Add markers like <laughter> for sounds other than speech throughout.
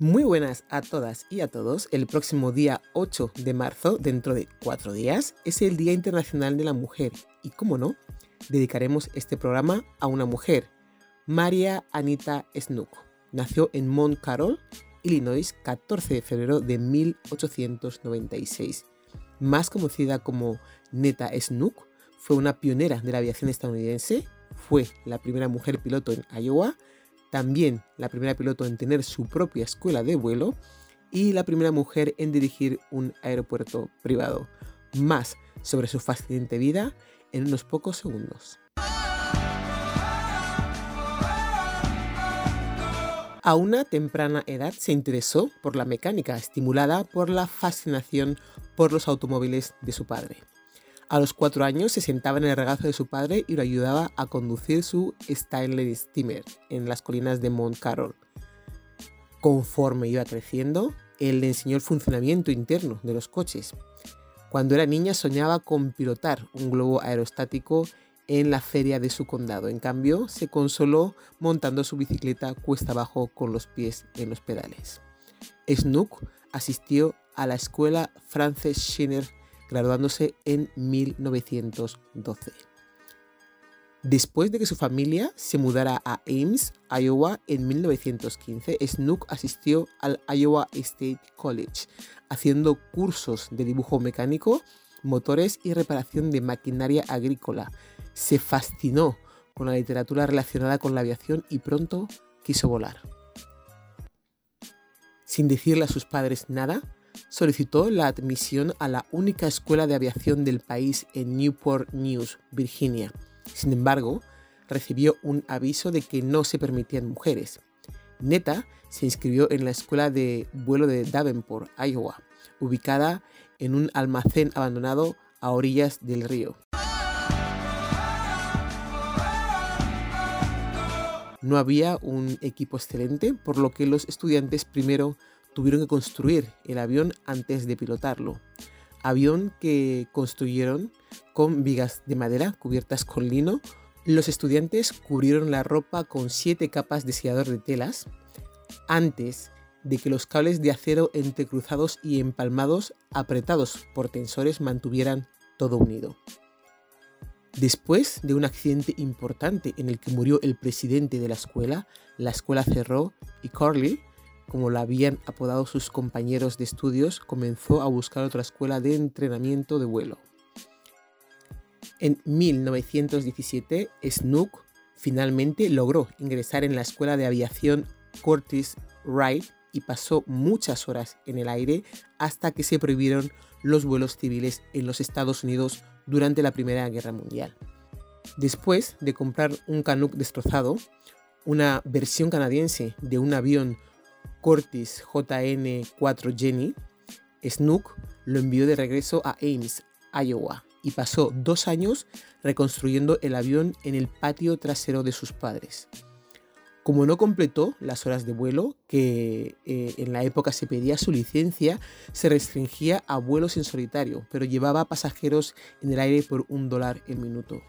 Muy buenas a todas y a todos. El próximo día 8 de marzo, dentro de cuatro días, es el Día Internacional de la Mujer. Y como no, dedicaremos este programa a una mujer, María Anita Snook. Nació en Mount Carroll, Illinois, 14 de febrero de 1896. Más conocida como Neta Snook, fue una pionera de la aviación estadounidense, fue la primera mujer piloto en Iowa, también la primera piloto en tener su propia escuela de vuelo y la primera mujer en dirigir un aeropuerto privado. Más sobre su fascinante vida en unos pocos segundos. A una temprana edad se interesó por la mecánica, estimulada por la fascinación por los automóviles de su padre. A los cuatro años se sentaba en el regazo de su padre y lo ayudaba a conducir su Stanley Steamer en las colinas de Mount Carroll. Conforme iba creciendo, él le enseñó el funcionamiento interno de los coches. Cuando era niña soñaba con pilotar un globo aerostático en la feria de su condado. En cambio, se consoló montando su bicicleta cuesta abajo con los pies en los pedales. Snook asistió a la escuela Frances Schinner graduándose en 1912. Después de que su familia se mudara a Ames, Iowa, en 1915, Snook asistió al Iowa State College, haciendo cursos de dibujo mecánico, motores y reparación de maquinaria agrícola. Se fascinó con la literatura relacionada con la aviación y pronto quiso volar. Sin decirle a sus padres nada, solicitó la admisión a la única escuela de aviación del país en Newport News, Virginia. Sin embargo, recibió un aviso de que no se permitían mujeres. Neta se inscribió en la escuela de vuelo de Davenport, Iowa, ubicada en un almacén abandonado a orillas del río. No había un equipo excelente, por lo que los estudiantes primero tuvieron que construir el avión antes de pilotarlo. Avión que construyeron con vigas de madera cubiertas con lino. Los estudiantes cubrieron la ropa con siete capas de sellador de telas antes de que los cables de acero entrecruzados y empalmados apretados por tensores mantuvieran todo unido. Después de un accidente importante en el que murió el presidente de la escuela, la escuela cerró y Carly como la habían apodado sus compañeros de estudios, comenzó a buscar otra escuela de entrenamiento de vuelo. En 1917, Snook finalmente logró ingresar en la escuela de aviación Curtis Wright y pasó muchas horas en el aire hasta que se prohibieron los vuelos civiles en los Estados Unidos durante la Primera Guerra Mundial. Después de comprar un Canuck destrozado, una versión canadiense de un avión Curtis JN4 Jenny, Snook lo envió de regreso a Ames, Iowa, y pasó dos años reconstruyendo el avión en el patio trasero de sus padres. Como no completó las horas de vuelo, que eh, en la época se pedía su licencia, se restringía a vuelos en solitario, pero llevaba pasajeros en el aire por un dólar el minuto.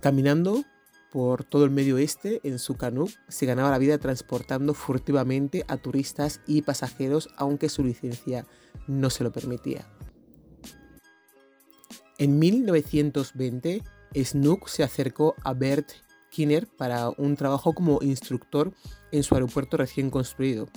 Caminando por todo el medio oeste en su canú, se ganaba la vida transportando furtivamente a turistas y pasajeros, aunque su licencia no se lo permitía. En 1920, Snook se acercó a Bert Kinner para un trabajo como instructor en su aeropuerto recién construido,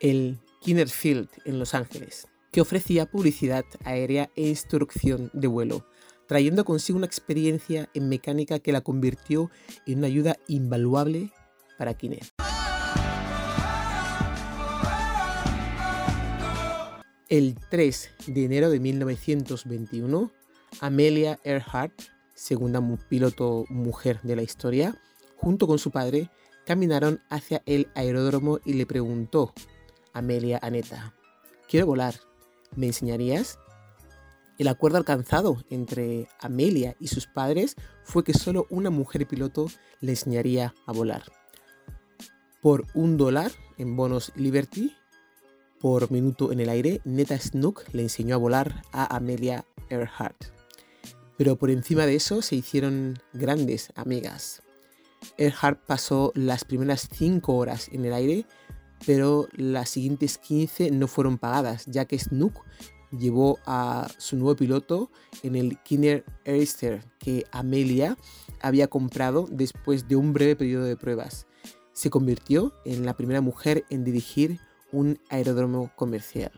el Kinner Field en Los Ángeles, que ofrecía publicidad aérea e instrucción de vuelo trayendo consigo una experiencia en mecánica que la convirtió en una ayuda invaluable para Kinect. El 3 de enero de 1921, Amelia Earhart, segunda piloto mujer de la historia, junto con su padre, caminaron hacia el aeródromo y le preguntó, Amelia Aneta, quiero volar, ¿me enseñarías? El acuerdo alcanzado entre Amelia y sus padres fue que solo una mujer piloto le enseñaría a volar. Por un dólar en bonos Liberty por minuto en el aire, Neta Snook le enseñó a volar a Amelia Earhart. Pero por encima de eso se hicieron grandes amigas. Earhart pasó las primeras cinco horas en el aire pero las siguientes 15 no fueron pagadas, ya que Snook llevó a su nuevo piloto en el Kinner Airster que Amelia había comprado después de un breve periodo de pruebas. Se convirtió en la primera mujer en dirigir un aeródromo comercial.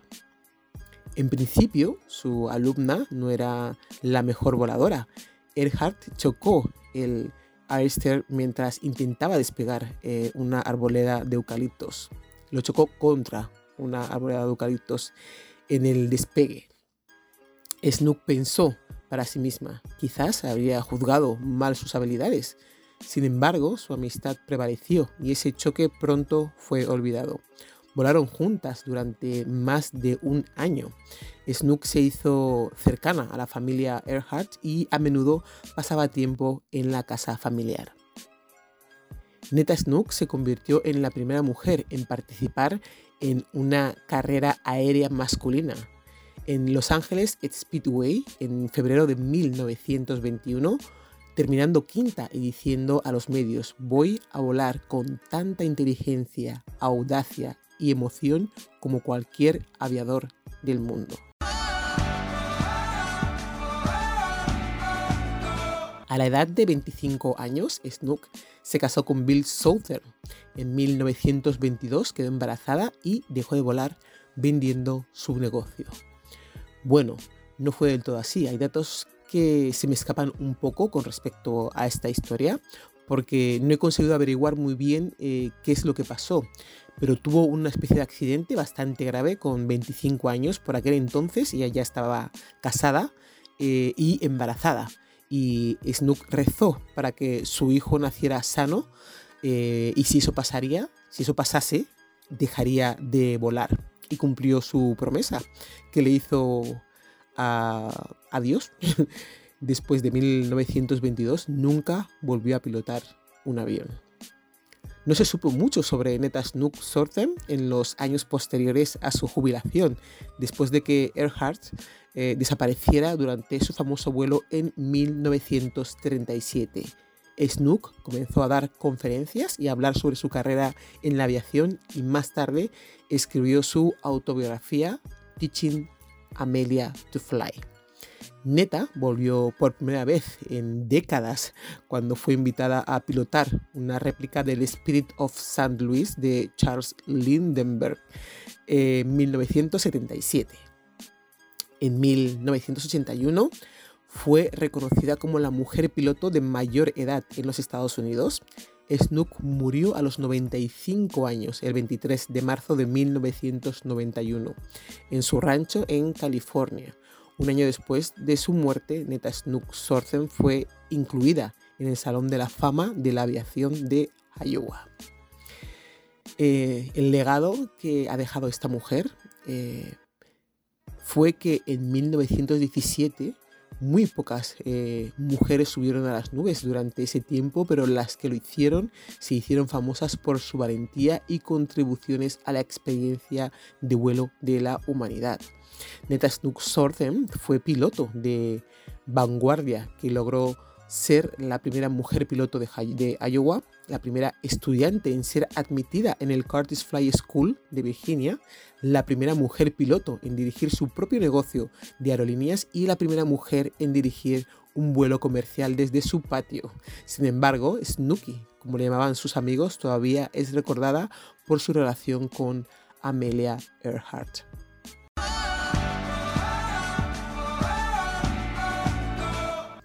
En principio, su alumna no era la mejor voladora. Earhart chocó el Airster mientras intentaba despegar eh, una arboleda de eucaliptos. Lo chocó contra una arboleda de eucaliptos en el despegue. Snook pensó para sí misma, quizás habría juzgado mal sus habilidades. Sin embargo, su amistad prevaleció y ese choque pronto fue olvidado. Volaron juntas durante más de un año. Snook se hizo cercana a la familia Earhart y a menudo pasaba tiempo en la casa familiar. Neta Snook se convirtió en la primera mujer en participar en una carrera aérea masculina. En Los Ángeles Speedway, en febrero de 1921, terminando quinta y diciendo a los medios, voy a volar con tanta inteligencia, audacia y emoción como cualquier aviador del mundo. A la edad de 25 años, Snook se casó con Bill Souther. En 1922 quedó embarazada y dejó de volar vendiendo su negocio. Bueno, no fue del todo así. Hay datos que se me escapan un poco con respecto a esta historia porque no he conseguido averiguar muy bien eh, qué es lo que pasó. Pero tuvo una especie de accidente bastante grave con 25 años por aquel entonces y ella ya estaba casada eh, y embarazada y Snook rezó para que su hijo naciera sano eh, y si eso pasaría, si eso pasase, dejaría de volar y cumplió su promesa que le hizo a, a Dios. <laughs> Después de 1922 nunca volvió a pilotar un avión. No se supo mucho sobre Neta Snook Sorten en los años posteriores a su jubilación, después de que Earhart eh, desapareciera durante su famoso vuelo en 1937. Snook comenzó a dar conferencias y a hablar sobre su carrera en la aviación y más tarde escribió su autobiografía Teaching Amelia to Fly. Neta volvió por primera vez en décadas cuando fue invitada a pilotar una réplica del Spirit of St. Louis de Charles Lindenberg en 1977. En 1981 fue reconocida como la mujer piloto de mayor edad en los Estados Unidos. Snook murió a los 95 años el 23 de marzo de 1991 en su rancho en California un año después de su muerte, Neta Snook Sorten fue incluida en el Salón de la Fama de la Aviación de Iowa. Eh, el legado que ha dejado esta mujer eh, fue que en 1917 muy pocas eh, mujeres subieron a las nubes durante ese tiempo, pero las que lo hicieron se hicieron famosas por su valentía y contribuciones a la experiencia de vuelo de la humanidad. Neta Snook Sorten fue piloto de vanguardia que logró ser la primera mujer piloto de, Iowa, la primera estudiante en ser admitida en el Curtis Fly School de Virginia, la primera mujer piloto en dirigir su propio negocio de aerolíneas y la primera mujer en dirigir un vuelo comercial desde su patio. Sin embargo, Snooky, como le llamaban sus amigos, todavía es recordada por su relación con Amelia Earhart.